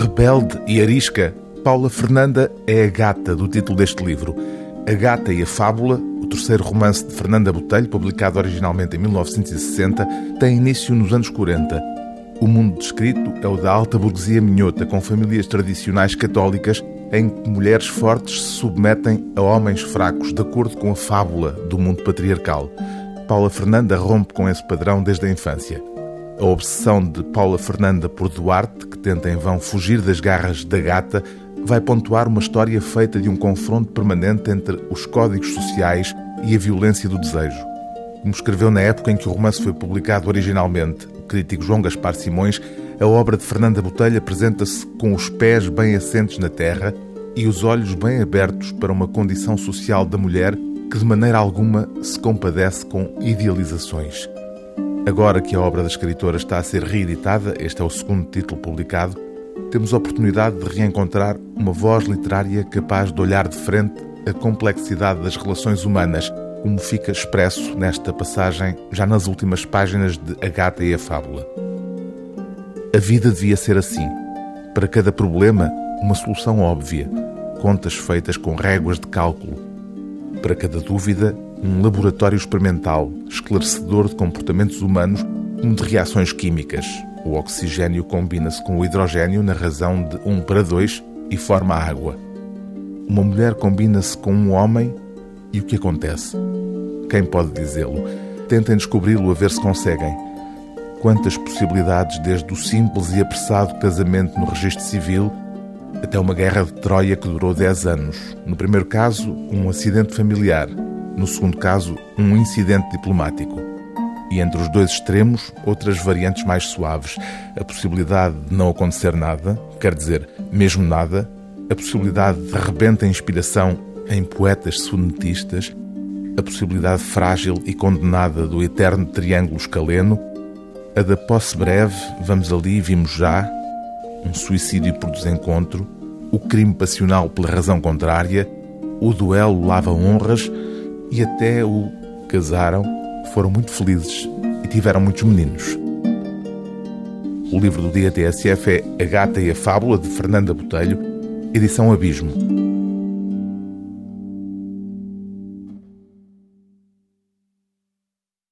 Rebelde e arisca, Paula Fernanda é a gata do título deste livro. A Gata e a Fábula, o terceiro romance de Fernanda Botelho, publicado originalmente em 1960, tem início nos anos 40. O mundo descrito é o da alta burguesia minhota, com famílias tradicionais católicas em que mulheres fortes se submetem a homens fracos, de acordo com a fábula do mundo patriarcal. Paula Fernanda rompe com esse padrão desde a infância. A obsessão de Paula Fernanda por Duarte, que tenta em vão fugir das garras da gata, vai pontuar uma história feita de um confronto permanente entre os códigos sociais e a violência do desejo. Como escreveu na época em que o romance foi publicado originalmente o crítico João Gaspar Simões, a obra de Fernanda Botelho apresenta-se com os pés bem assentes na terra e os olhos bem abertos para uma condição social da mulher que de maneira alguma se compadece com idealizações. Agora que a obra da escritora está a ser reeditada, este é o segundo título publicado, temos a oportunidade de reencontrar uma voz literária capaz de olhar de frente a complexidade das relações humanas, como fica expresso nesta passagem, já nas últimas páginas de A Gata e a Fábula. A vida devia ser assim. Para cada problema, uma solução óbvia, contas feitas com réguas de cálculo. Para cada dúvida, um laboratório experimental, esclarecedor de comportamentos humanos como de reações químicas. O oxigênio combina-se com o hidrogênio na razão de 1 para 2 e forma água. Uma mulher combina-se com um homem e o que acontece? Quem pode dizê-lo? Tentem descobri-lo a ver se conseguem. Quantas possibilidades, desde o simples e apressado casamento no registro civil até uma guerra de Troia que durou 10 anos. No primeiro caso, um acidente familiar. No segundo caso, um incidente diplomático. E entre os dois extremos, outras variantes mais suaves. A possibilidade de não acontecer nada, quer dizer, mesmo nada. A possibilidade de rebenta inspiração em poetas sonetistas. A possibilidade frágil e condenada do eterno triângulo escaleno. A da posse breve, vamos ali, vimos já. Um suicídio por desencontro. O crime passional pela razão contrária. O duelo lava honras e até o casaram, foram muito felizes e tiveram muitos meninos. O livro do dia TSF é A Gata e a Fábula, de Fernanda Botelho, edição Abismo.